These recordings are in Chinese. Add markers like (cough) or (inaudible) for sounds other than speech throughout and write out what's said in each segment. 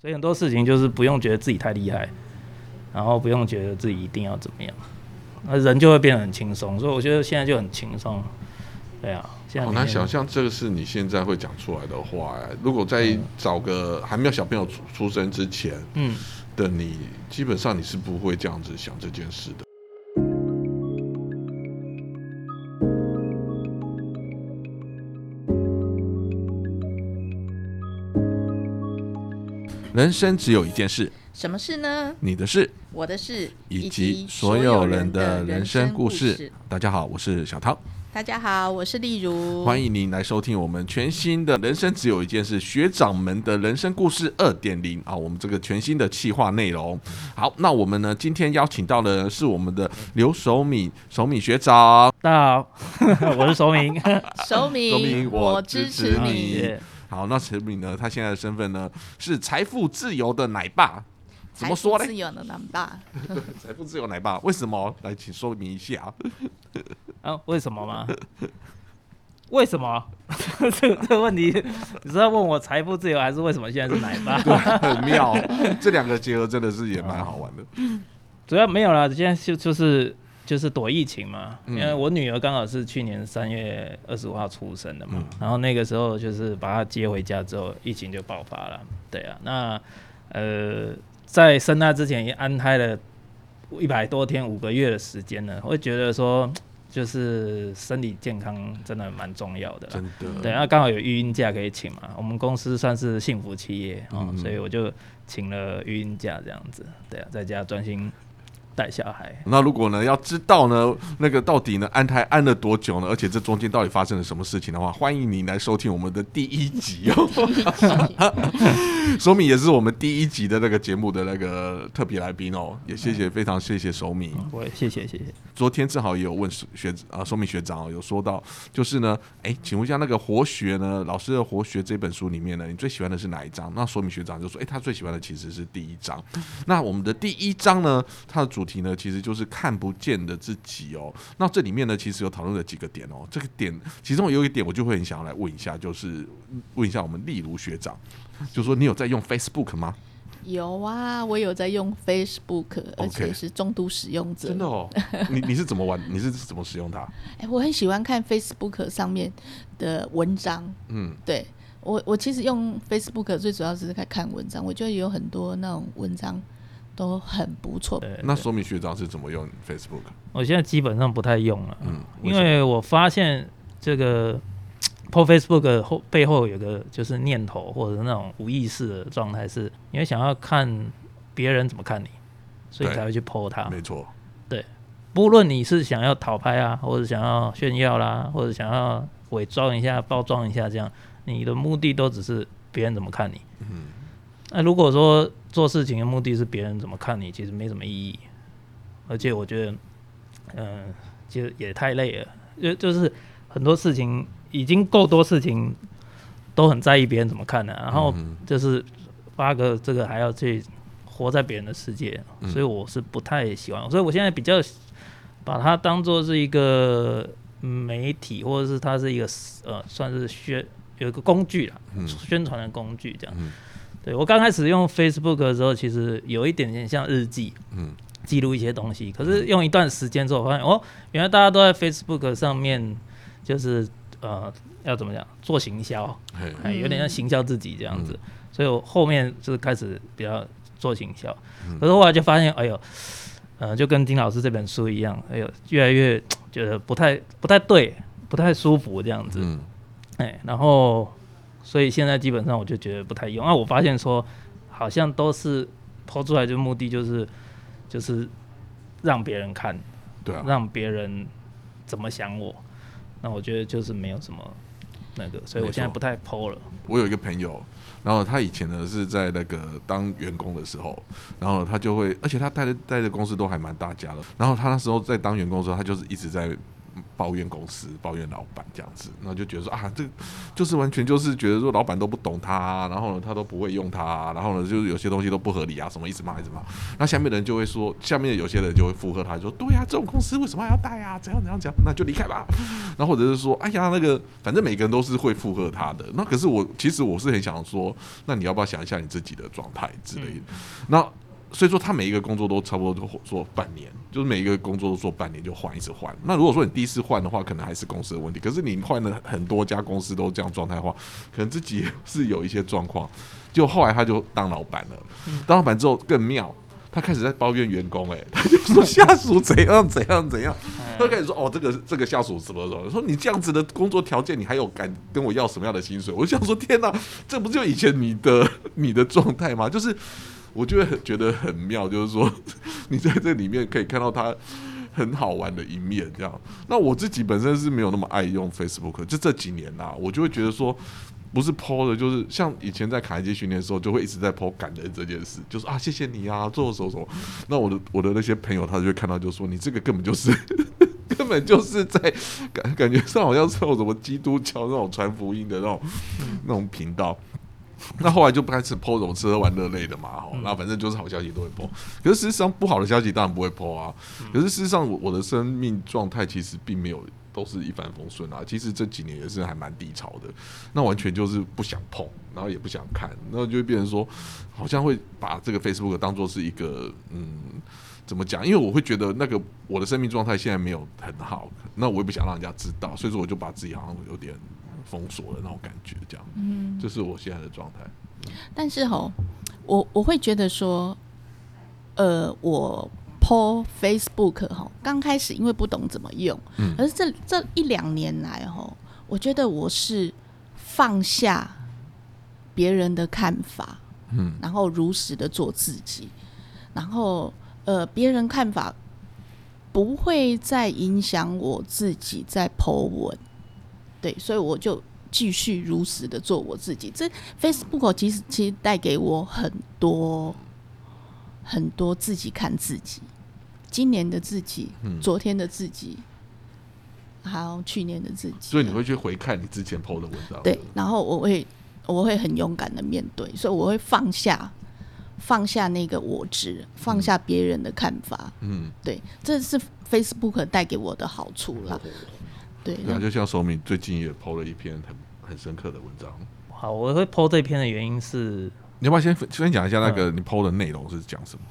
所以很多事情就是不用觉得自己太厉害，然后不用觉得自己一定要怎么样，那人就会变得很轻松。所以我觉得现在就很轻松。对啊，现在好难想象这个是你现在会讲出来的话欸。如果在找个还没有小朋友出出生之前，嗯，的你，基本上你是不会这样子想这件事的。人生只有一件事，什么事呢？你的事，我的事，以及所有人的人生故事。大家好，我是小涛。大家好，我是丽如，欢迎您来收听我们全新的《人生只有一件事》学长们的人生故事二点零啊！我们这个全新的企划内容。好，那我们呢今天邀请到的是我们的刘守敏，守敏学长。大家好，(laughs) 我是守敏，守敏，(laughs) 我支持你。好，那陈敏呢？他现在的身份呢是财富自由的奶爸。怎么说呢？自由的奶爸，(laughs) 财富自由奶爸，为什么？来，请说明一下。(laughs) 啊，为什么吗？为什么？(laughs) 这这个问题，你是要问我财富自由，还是为什么现在是奶爸？对，很妙，这两个结合真的是也蛮好玩的。主要没有了，现在就就是就是躲疫情嘛，因为我女儿刚好是去年三月二十五号出生的嘛，然后那个时候就是把她接回家之后，疫情就爆发了。对啊，那呃。在生她之前，也安胎了一百多天，五个月的时间呢。会觉得说，就是身体健康真的蛮重要的。真的。对，那刚好有育婴假可以请嘛。我们公司算是幸福企业啊，所以我就请了育婴假这样子。对啊，在家专心。带小孩，那如果呢要知道呢那个到底呢安胎安了多久呢？而且这中间到底发生了什么事情的话，欢迎你来收听我们的第一集哦。(laughs) 手米也是我们第一集的那个节目的那个特别来宾哦，也谢谢非常谢谢手米，我也谢谢谢谢。昨天正好也有问学啊手米学长有说到，就是呢，哎，请问一下那个活学呢老师的活学这本书里面呢，你最喜欢的是哪一章？那说明学长就说，哎，他最喜欢的其实是第一章。那我们的第一章呢，它的主题呢，其实就是看不见的自己哦。那这里面呢，其实有讨论了几个点哦。这个点其中有一点，我就会很想要来问一下，就是问一下我们例如学长，就说你有在用 Facebook 吗？有啊，我有在用 Facebook，而且是重度使用者。真的哦？(laughs) 你你是怎么玩？你是怎么使用它？哎，我很喜欢看 Facebook 上面的文章。嗯，对我我其实用 Facebook 最主要是在看文章，我觉得有很多那种文章。都很不错。那说明学长是怎么用 Facebook？我现在基本上不太用了，嗯，因为我发现这个 (tsk) po Facebook 后背后有个就是念头或者那种无意识的状态，是因为想要看别人怎么看你，所以才会去 po 它。没错，对，不论你是想要讨拍啊，或者想要炫耀啦，或者想要伪装一下、包装一下，这样你的目的都只是别人怎么看你。嗯，那如果说。做事情的目的是别人怎么看你，其实没什么意义，而且我觉得，嗯，其实也太累了，就就是很多事情已经够多事情都很在意别人怎么看了，然后就是发个这个还要去活在别人的世界，所以我是不太喜欢，所以我现在比较把它当做是一个媒体，或者是它是一个呃算是宣有一个工具啦，宣传的工具这样。对我刚开始用 Facebook 的时候，其实有一点点像日记，嗯，记录一些东西。可是用一段时间之后，发现哦，原来大家都在 Facebook 上面，就是呃，要怎么讲，做行销，哎，有点像行销自己这样子。所以我后面就是开始比较做行销。可是后来就发现，哎呦，呃，就跟丁老师这本书一样，哎呦，越来越觉得不太不太对，不太舒服这样子。嗯，哎，然后。所以现在基本上我就觉得不太用啊！我发现说，好像都是抛出来就目的就是就是让别人看，对啊，让别人怎么想我。那我觉得就是没有什么那个，所以我现在不太抛了。我有一个朋友，然后他以前呢是在那个当员工的时候，然后他就会，而且他带的带的公司都还蛮大家的。然后他那时候在当员工的时候，他就是一直在抱怨公司、抱怨老板这样子，然后就觉得说啊，这就是完全就是觉得说老板都不懂他，然后呢他都不会用他，然后呢就是有些东西都不合理啊，什么一直骂一直骂。那下面的人就会说，下面有些人就会附和他，说对呀，这种公司为什么还要带啊？怎样怎样怎样，那就离开吧。然后或者是说，哎呀，那个反正每个人都是会附和他的。那可是我其实我是很想说，那你要不要想一下你自己的状态之类的？那。所以说，他每一个工作都差不多都做半年，就是每一个工作都做半年就换一次换。那如果说你第一次换的话，可能还是公司的问题。可是你换了很多家公司都这样状态的话，可能自己是有一些状况。就后来他就当老板了，当老板之后更妙，他开始在抱怨员工，哎，他就说下属怎样怎样怎样。(laughs) 他开始说哦，这个这个下属怎么怎么，说你这样子的工作条件，你还有敢跟我要什么样的薪水？我就想说，天哪，这不就以前你的你的状态吗？就是。我就会觉得很妙，就是说 (laughs) 你在这里面可以看到他很好玩的一面，这样。那我自己本身是没有那么爱用 Facebook，就这几年啦，我就会觉得说，不是 PO 的，就是像以前在卡机训练的时候，就会一直在 PO 感恩这件事，就是啊，谢谢你啊，做什么什么。那我的我的那些朋友，他就会看到，就说你这个根本就是 (laughs) 根本就是在感感觉上好像是有什么基督教那种传福音的那种那种频道。(laughs) 那后来就不开始剖这种吃喝玩乐类的嘛，哈，那反正就是好消息都会剖，可是事实上不好的消息当然不会剖啊。可是事实上我我的生命状态其实并没有都是一帆风顺啊，其实这几年也是还蛮低潮的。那完全就是不想碰，然后也不想看，然后就会变成说，好像会把这个 Facebook 当做是一个嗯，怎么讲？因为我会觉得那个我的生命状态现在没有很好，那我也不想让人家知道，所以说我就把自己好像有点。封锁的那种感觉，这样，嗯，这是我现在的状态。但是吼，我我会觉得说，呃，我 po Facebook 哈，刚开始因为不懂怎么用，嗯，而是这这一两年来哈，我觉得我是放下别人的看法，嗯，然后如实的做自己，然后呃，别人看法不会再影响我自己在 po 文。对，所以我就继续如实的做我自己。这 Facebook 其实其实带给我很多很多自己看自己，今年的自己，昨天的自己，还有去年的自己。所以你会去回看你之前 PO 的文章，对，然后我会我会很勇敢的面对，所以我会放下放下那个我执，放下别人的看法。嗯，对，这是 Facebook 带给我的好处了。对啊，就像手敏最近也抛了一篇很很深刻的文章。好，我会抛这篇的原因是，你要不要先先讲一下那个你抛的内容是讲什么？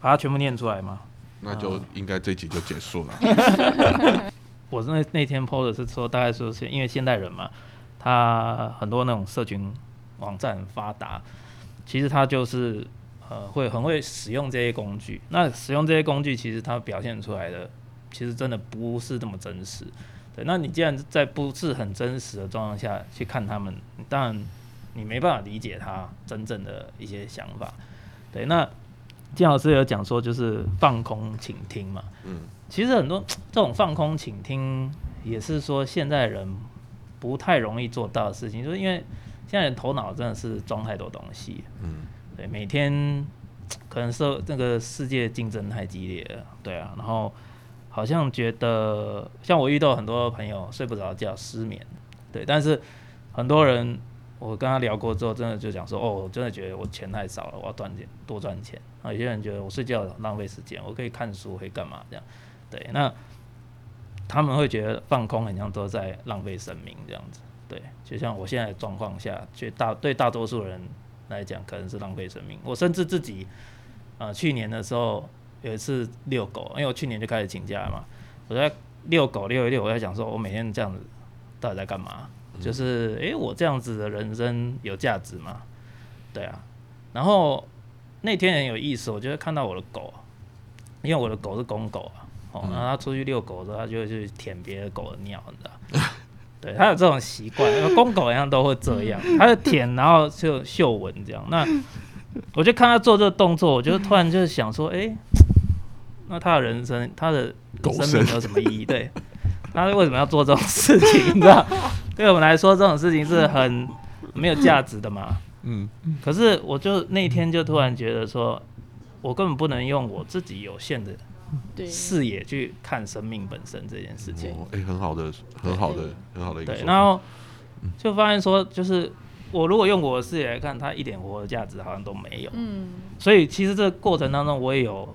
把它全部念出来吗？那就应该这集就结束了。(laughs) 我那那天抛的是说，大概说是因为现代人嘛，他很多那种社群网站很发达，其实他就是呃会很会使用这些工具。那使用这些工具，其实它表现出来的，其实真的不是那么真实。对，那你既然在不是很真实的状况下去看他们，当然你没办法理解他真正的一些想法。对，那金老师有讲说，就是放空倾听嘛。嗯，其实很多这种放空倾听，也是说现在人不太容易做到的事情，就是因为现在人头脑真的是装太多东西。嗯，对，每天 (tsk) 可能是这个世界竞争太激烈了，对啊，然后。好像觉得像我遇到很多朋友睡不着觉、失眠，对，但是很多人我跟他聊过之后，真的就讲说，哦，我真的觉得我钱太少了，我要赚钱，多赚钱。啊，有些人觉得我睡觉浪费时间，我可以看书，可以干嘛这样？对，那他们会觉得放空好像都在浪费生命这样子。对，就像我现在的状况下，绝大对大多数人来讲，可能是浪费生命。我甚至自己，呃，去年的时候。有一次遛狗，因为我去年就开始请假嘛，我在遛狗遛一遛，我在想说，我每天这样子到底在干嘛？就是，诶，我这样子的人生有价值吗？对啊。然后那天很有意思，我就看到我的狗，因为我的狗是公狗啊，哦，然后它出去遛狗的时候，它就会去舔别的狗的尿，你知道？(laughs) 对，它有这种习惯，公狗一样都会这样，(laughs) 它就舔，然后就嗅闻这样。那我就看他做这个动作，我就突然就是想说，哎，那他的人生，他的生命有什么意义？对，(laughs) 他为什么要做这种事情？你知道，对我们来说，这种事情是很没有价值的嘛。嗯。可是，我就那天就突然觉得说，我根本不能用我自己有限的视野去看生命本身这件事情。哦，哎，很好的，很好的，很好的一个对。然后就发现说，就是我如果用我的视野来看，它一点活的价值好像都没有。嗯，所以其实这个过程当中，我也有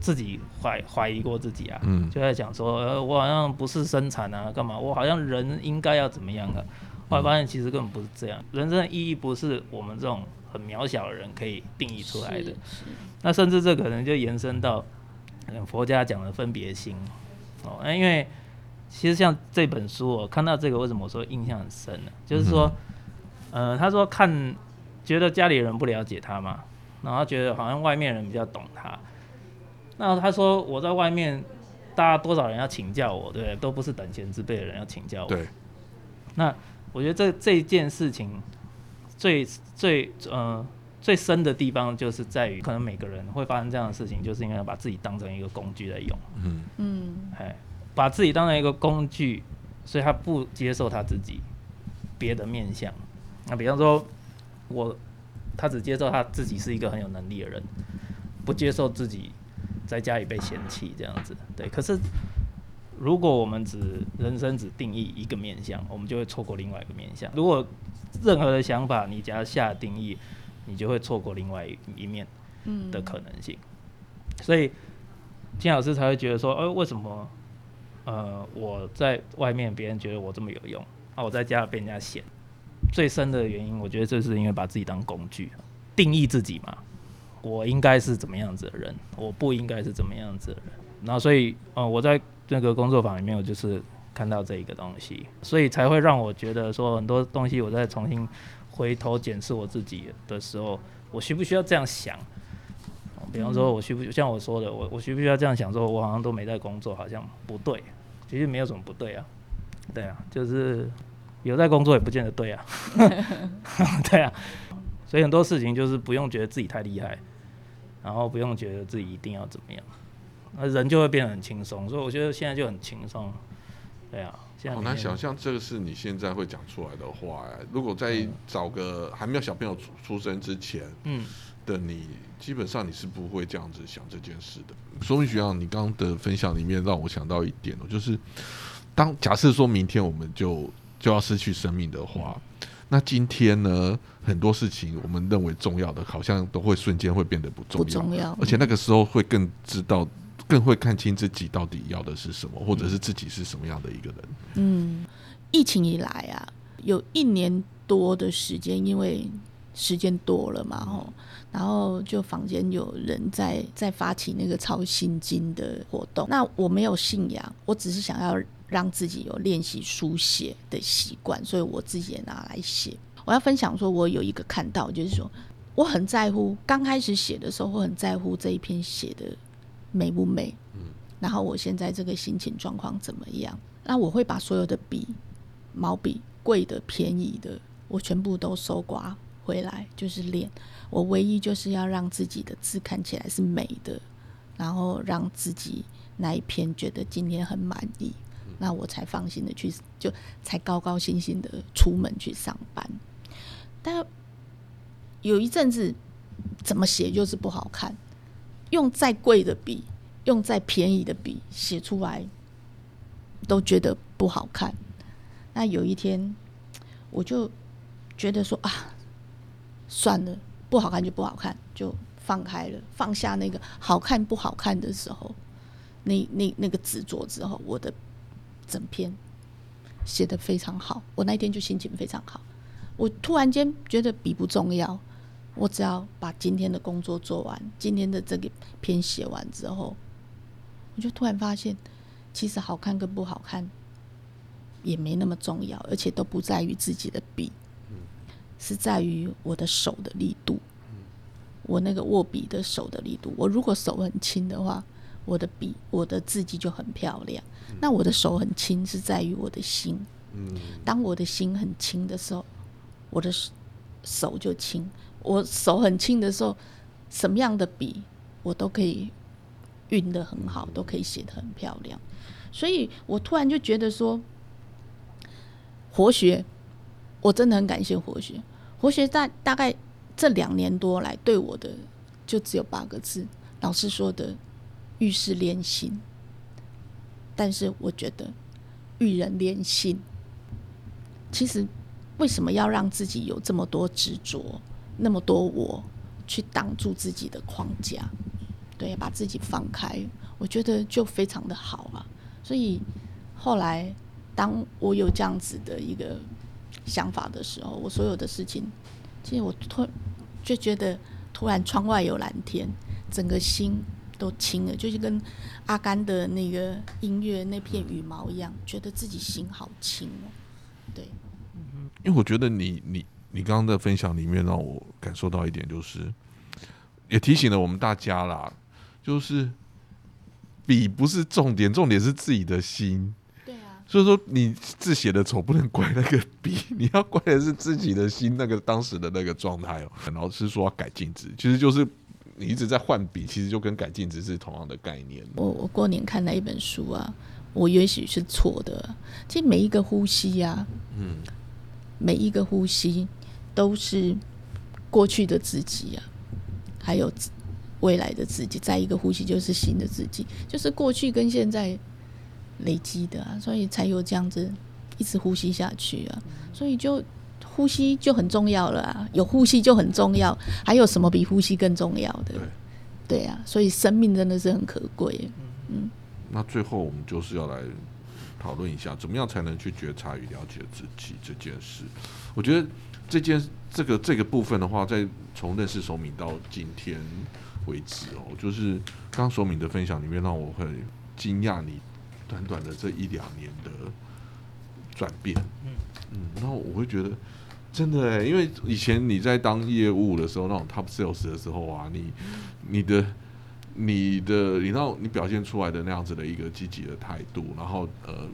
自己怀怀疑过自己啊，嗯就在讲说，呃，我好像不是生产啊，干嘛？我好像人应该要怎么样啊？后来发现其实根本不是这样，人生的意义不是我们这种很渺小的人可以定义出来的。那甚至这可能就延伸到嗯佛家讲的分别心哦，那因为其实像这本书，我看到这个为什么我说印象很深呢？就是说，呃，他说看觉得家里人不了解他嘛，然后他觉得好像外面人比较懂他。那他说我在外面，大家多少人要请教我，对不对？都不是等闲之辈的人要请教我。对，那我觉得这这件事情最最呃最深的地方，就是在于可能每个人会发生这样的事情，就是因为把自己当成一个工具在用，嗯嗯哎，把自己当成一个工具，所以他不接受他自己别的面相。那比方说，我他只接受他自己是一个很有能力的人，不接受自己在家里被嫌弃这样子。对，可是如果我们只人生只定义一个面相，我们就会错过另外一个面相。如果任何的想法你只要下定义，你就会错过另外一一面嗯的可能性。所以金老师才会觉得说，呃，为什么呃我在外面别人觉得我这么有用，啊我在家里被人家嫌？最深的原因，我觉得这是因为把自己当工具，定义自己嘛。我应该是怎么样子的人，我不应该是怎么样子的人。然后所以，呃，我在那个工作坊里面，我就是看到这一个东西，所以才会让我觉得说很多东西，我在重新回头检视我自己的时候，我需不需要这样想？比方说，我需不像我说的，我我需不需要这样想？说我好像都没在工作，好像不对。其实没有什么不对啊，对啊，就是有在工作也不见得对啊，(laughs) 对啊。所以很多事情就是不用觉得自己太厉害，然后不用觉得自己一定要怎么样，那人就会变得很轻松。所以我觉得现在就很轻松，对啊。好难想象这个是你现在会讲出来的话、哎如果在找个还没有小朋友出出生之前嗯的你，基本上你是不会这样子想这件事的。说明学长，你刚刚的分享里面让我想到一点哦，就是当假设说明天我们就就要失去生命的话，那今天呢，很多事情我们认为重要的，好像都会瞬间会变得不重不要，重要，而且那个时候会更知道。更会看清自己到底要的是什么，或者是自己是什么样的一个人。嗯，疫情以来啊，有一年多的时间，因为时间多了嘛，吼，然后就坊间有人在在发起那个抄心经的活动。那我没有信仰，我只是想要让自己有练习书写的习惯，所以我自己也拿来写。我要分享说，我有一个看到，就是说，我很在乎刚开始写的时候，我很在乎这一篇写的美不美，嗯然后我现在这个心情状况怎么样？那我会把所有的笔、毛笔，贵的、便宜的，我全部都收刮回来，就是练。我唯一就是要让自己的字看起来是美的，然后让自己那一篇觉得今天很满意，那我才放心的去，就才高高兴兴的出门去上班。但有一阵子怎么写就是不好看，用再贵的笔，用再便宜的笔写出来，都觉得不好看。那有一天，我就觉得说啊，算了，不好看就不好看，就放开了，放下那个好看不好看的时候，那那那个执着之后，我的整篇写的非常好。我那天就心情非常好，我突然间觉得笔不重要，我只要把今天的工作做完，今天的这个篇写完之后，我就突然发现，其实好看跟不好看也没那么重要，而且都不在于自己的笔，是在于我的手的力度，我那个握笔的手的力度。我如果手很轻的话，我的笔我的字迹就很漂亮。那我的手很轻是在于我的心，嗯，当我的心很轻的时候，我的手手就轻。我手很轻的时候，什么样的笔我都可以运得很好，都可以写得很漂亮。所以我突然就觉得说，活学，我真的很感谢活学。活学大大概这两年多来对我的就只有八个字，老师说的遇事练心，但是我觉得遇人练心，其实为什么要让自己有这么多执着，那么多我去挡住自己的框架？对，把自己放开，我觉得就非常的好啊。所以后来，当我有这样子的一个想法的时候，我所有的事情，其实我突就觉得突然窗外有蓝天，整个心都轻了，就是跟阿甘的那个音乐那片羽毛一样，觉得自己心好轻哦。对，因为我觉得你你你刚刚的分享里面让我感受到一点，就是也提醒了我们大家啦。就是笔不是重点，重点是自己的心。对啊，所以说你字写的丑不能怪那个笔，你要怪的是自己的心，那个当时的那个状态哦。老师说要改镜子，其实就是你一直在换笔，其实就跟改镜子是同样的概念。我我过年看了一本书啊，我也许是错的。其实每一个呼吸呀，嗯，每一个呼吸都是过去的自己啊，还有。未来的自己，再一个呼吸就是新的自己，就是过去跟现在累积的啊，所以才有这样子一直呼吸下去啊，所以就呼吸就很重要了啊，有呼吸就很重要，还有什么比呼吸更重要的？对，对啊，所以生命真的是很可贵。嗯，那最后我们就是要来讨论一下，怎么样才能去觉察与了解自己这件事？我觉得这件这个这个部分的话，在从认识手敏到今天。为止哦，就是刚手敏的分享里面，让我很惊讶你短短的这一两年的转变。嗯嗯，然后我会觉得真的，因为以前你在当业务的时候，那种 top sales 的时候啊，你你的你的，你让你表现出来的那样子的一个积极的态度，然后呃。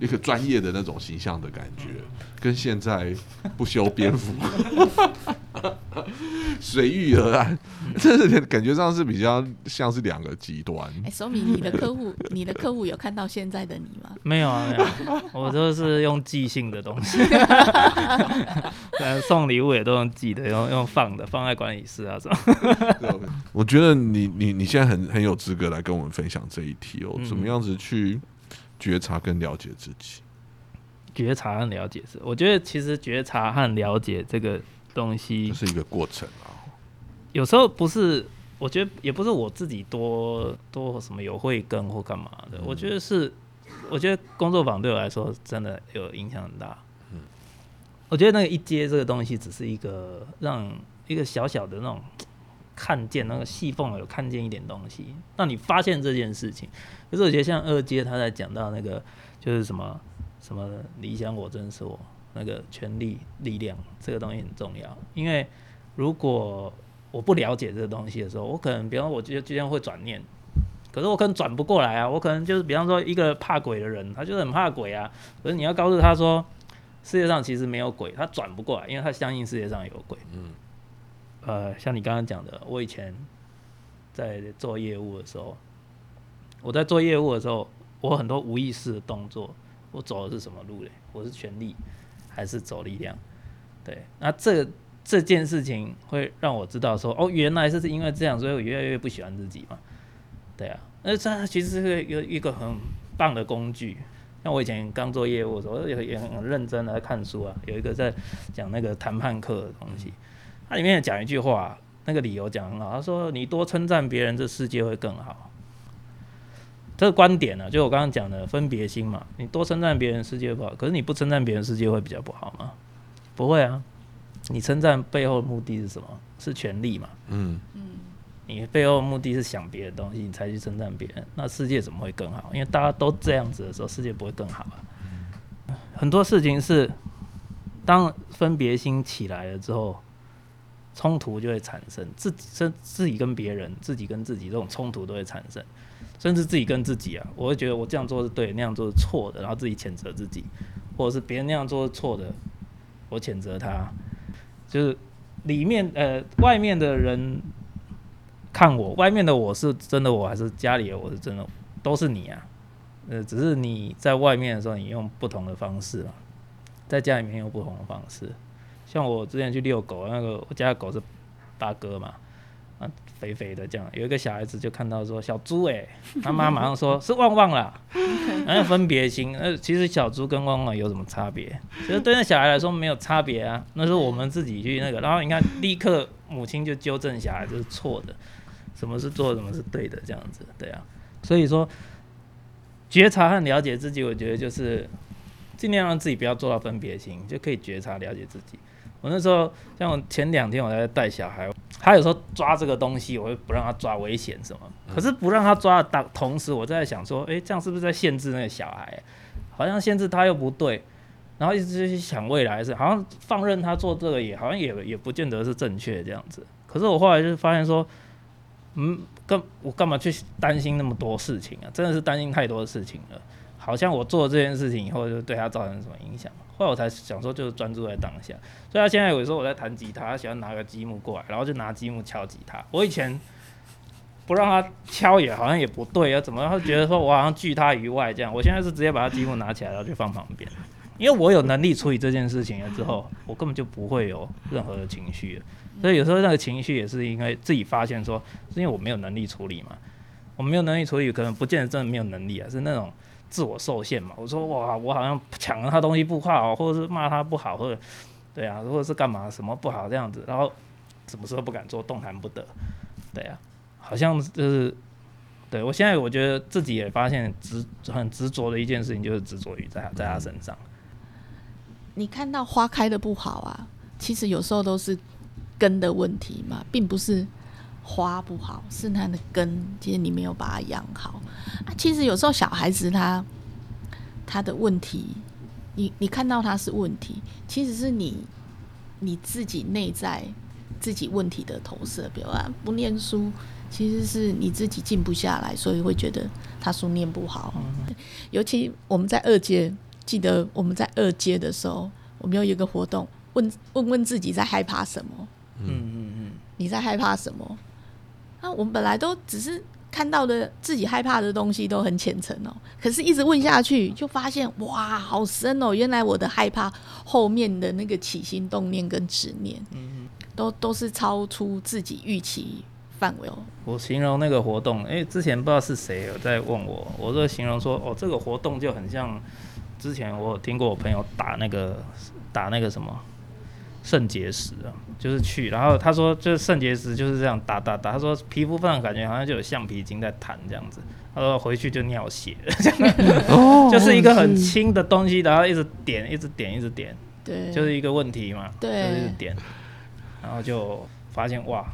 一个专业的那种形象的感觉，跟现在不修边幅、(laughs) (laughs) 随遇而安，这是感觉上是比较像是两个极端。哎，说明你的客户，你的客户有看到现在的你吗？(laughs) 没有啊，没有，我都是用寄信的东西，(laughs) 送礼物也都用寄的，用用放的，放在管理室啊什么。我觉得你你你现在很很有资格来跟我们分享这一题哦，怎么样子去？觉察跟了解自己，觉察和了解是，我觉得其实觉察和了解这个东西这是一个过程啊。有时候不是，我觉得也不是我自己多多什么有慧根或干嘛的。我觉得是，我觉得工作坊对我来说真的有影响很大。嗯，我觉得那个一阶这个东西，只是一个让一个小小的那种。看见那个细缝有看见一点东西，让你发现这件事情。可是我觉得像二阶他在讲到那个就是什么什么理想我真是我那个权力力量这个东西很重要，因为如果我不了解这个东西的时候，我可能比方我觉得今天会转念，可是我可能转不过来啊。我可能就是比方说一个怕鬼的人，他就是很怕鬼啊。可是你要告诉他说世界上其实没有鬼，他转不过来，因为他相信世界上有鬼。嗯。呃，像你刚刚讲的，我以前在做业务的时候，我在做业务的时候，我很多无意识的动作，我走的是什么路嘞？我是权力还是走力量？对，那这这件事情会让我知道说，哦，原来是因为这样，所以我越来越不喜欢自己嘛。对啊，那这其实是一个一个很棒的工具。像我以前刚做业务的时候，也也很认真的看书啊，有一个在讲那个谈判课的东西。它里面讲一句话，那个理由讲很好。他说：“你多称赞别人，这世界会更好。”这个观点呢，就我刚刚讲的分别心嘛。你多称赞别人，世界不好；可是你不称赞别人，世界会比较不好吗？不会啊。你称赞背后的目的是什么？是权利嘛？嗯嗯。你背后目的是想别的东西，你才去称赞别人，那世界怎么会更好？因为大家都这样子的时候，世界不会更好啊。很多事情是当分别心起来了之后。冲突就会产生，自己自自己跟别人，自己跟自己这种冲突都会产生，甚至自己跟自己啊，我会觉得我这样做是对，那样做是错的，然后自己谴责自己，或者是别人那样做是错的，我谴责他，就是里面呃外面的人看我，外面的我是真的我还是家里的我是真的，都是你啊，呃只是你在外面的时候你用不同的方式嘛，在家里面用不同的方式。像我之前去遛狗，那个我家的狗是八哥嘛，啊，肥肥的这样。有一个小孩子就看到说小猪哎，他妈马上说 (laughs) 是旺旺啦，(laughs) 然后分别心。呃，其实小猪跟旺旺有什么差别？其实对那小孩来说没有差别啊，那是我们自己去那个。然后你看，立刻母亲就纠正小孩这是错的，什么是做，什么是对的，这样子，对啊。所以说，觉察和了解自己，我觉得就是尽量让自己不要做到分别心，就可以觉察了解自己。我那时候像我前两天我在带小孩，他有时候抓这个东西，我会不让他抓，危险什么。可是不让他抓的当同时，我在想说，诶，这样是不是在限制那个小孩？好像限制他又不对，然后一直去想未来是，好像放任他做这个也好像也也不见得是正确这样子。可是我后来就发现说，嗯，干我干嘛去担心那么多事情啊？真的是担心太多的事情了。好像我做这件事情以后，就对他造成什么影响？后来我才想说，就是专注在当下。所以他现在有时候我在弹吉他，他喜欢拿个积木过来，然后就拿积木敲吉他。我以前不让他敲也好像也不对啊，怎么他觉得说我好像拒他于外这样？我现在是直接把他积木拿起来，然后就放旁边，因为我有能力处理这件事情了之后，我根本就不会有任何的情绪。所以有时候那个情绪也是因为自己发现说，是因为我没有能力处理嘛。我没有能力处理，可能不见得真的没有能力啊，是那种。自我受限嘛？我说哇，我好像抢了他东西不好，或者是骂他不好，或者对啊，或者是干嘛什么不好这样子，然后什么时候不敢做，动弹不得，对啊，好像就是对我现在我觉得自己也发现执很执着的一件事情，就是执着于在在他身上。你看到花开的不好啊，其实有时候都是根的问题嘛，并不是。花不好是它的根，其实你没有把它养好啊。其实有时候小孩子他他的问题，你你看到他是问题，其实是你你自己内在自己问题的投射。比如啊，不念书，其实是你自己静不下来，所以会觉得他书念不好。尤其我们在二阶，记得我们在二阶的时候，我们有一个活动，问问问自己在害怕什么？嗯嗯嗯，你在害怕什么？那我们本来都只是看到的自己害怕的东西都很浅层哦，可是一直问下去，就发现哇，好深哦！原来我的害怕后面的那个起心动念跟执念，嗯都都是超出自己预期范围哦。我形容那个活动，因为之前不知道是谁有在问我，我就形容说，哦，这个活动就很像之前我有听过我朋友打那个打那个什么。肾结石啊，就是去，然后他说，就是肾结石就是这样打打打。他说皮肤上感觉好像就有橡皮筋在弹这样子。他说回去就尿血，(laughs) 哦，就是一个很轻的东西，然后一直点，一直点，一直点，对，就是一个问题嘛，对，就是点，然后就发现哇，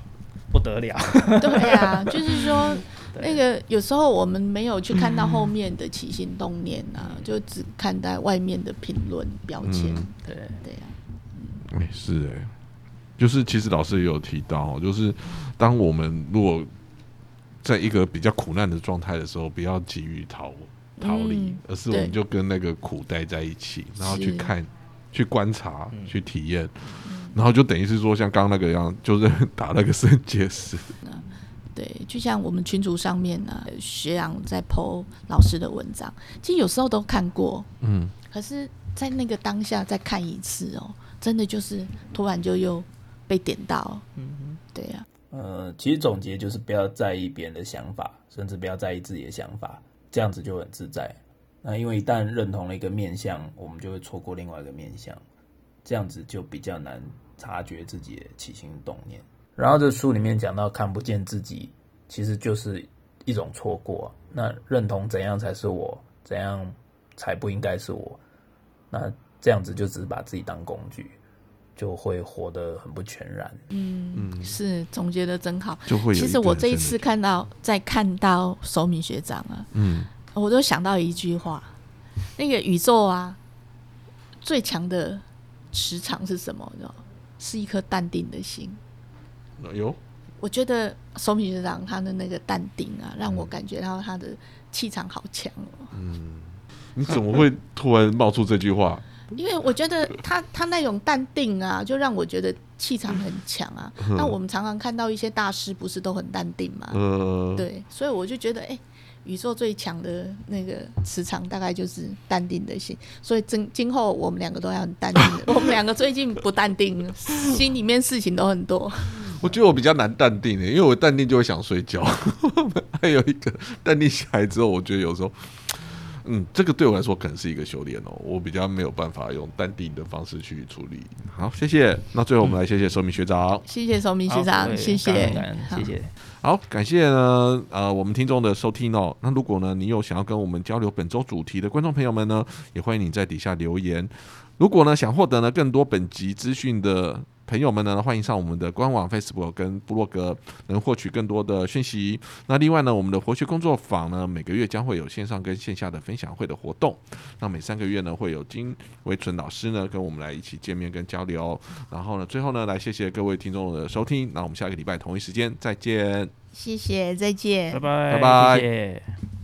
不得了，(laughs) 对啊，就是说 (laughs) 那个有时候我们没有去看到后面的起心动念啊，就只看待外面的评论标签，对，对呀。哎，是哎，就是其实老师也有提到，就是当我们如果在一个比较苦难的状态的时候，不要急于逃逃离，而是我们就跟那个苦待在一起，然后去看、去观察、去体验，然后就等于是说，像刚刚那个样，就是 (laughs) 打那个肾结石。(laughs) 对，就像我们群组上面呢，学长在 PO 老师的文章，其实有时候都看过，嗯，可是在那个当下再看一次哦。真的就是突然就又被点到，嗯哼，对呀。呃，其实总结就是不要在意别人的想法，甚至不要在意自己的想法，这样子就很自在。那因为一旦认同了一个面相，我们就会错过另外一个面相，这样子就比较难察觉自己的起心动念。然后这书里面讲到看不见自己，其实就是一种错过。那认同怎样才是我，怎样才不应该是我？那。这样子就只是把自己当工具，就会活得很不全然。嗯嗯，是总结的真好。就会其实我这一次看到，在看到守敏学长啊，嗯，我都想到一句话：那个宇宙啊，最强的磁场是什么？知道是一颗淡定的心。有，我觉得守敏学长他的那个淡定啊，让我感觉到他的气场好强哦。嗯，你怎么会突然冒出这句话？因为我觉得他他那种淡定啊，就让我觉得气场很强啊。那我们常常看到一些大师，不是都很淡定吗？对，所以我就觉得，哎，宇宙最强的那个磁场大概就是淡定的心。所以今今后我们两个都要很淡定。(laughs) 我们两个最近不淡定，心里面事情都很多。我觉得我比较难淡定的，因为我淡定就会想睡觉。(laughs) 还有一个淡定下来之后，我觉得有时候，嗯，这个对我来说可能是一个修炼哦。我比较没有办法用淡定的方式去处理。好，谢谢。那最后我们来谢谢寿明学长，谢谢寿明学长，谢谢谢谢。好，感谢呢，呃，我们听众的收听哦。那如果呢，你有想要跟我们交流本周主题的观众朋友们呢，也欢迎你在底下留言。如果呢，想获得呢更多本集资讯的朋友们呢，欢迎上我们的官网 Facebook 跟部落格，能获取更多的讯息。那另外呢，我们的活学工作坊呢，每个月将会有线上跟线下的分享会的活动。那每三个月呢，会有金维纯老师呢跟我们来一起见面跟交流。然后呢，最后呢，来谢谢各位听众的收听。那我们下个礼拜同一时间再见。谢谢，再见拜。拜，拜拜谢谢。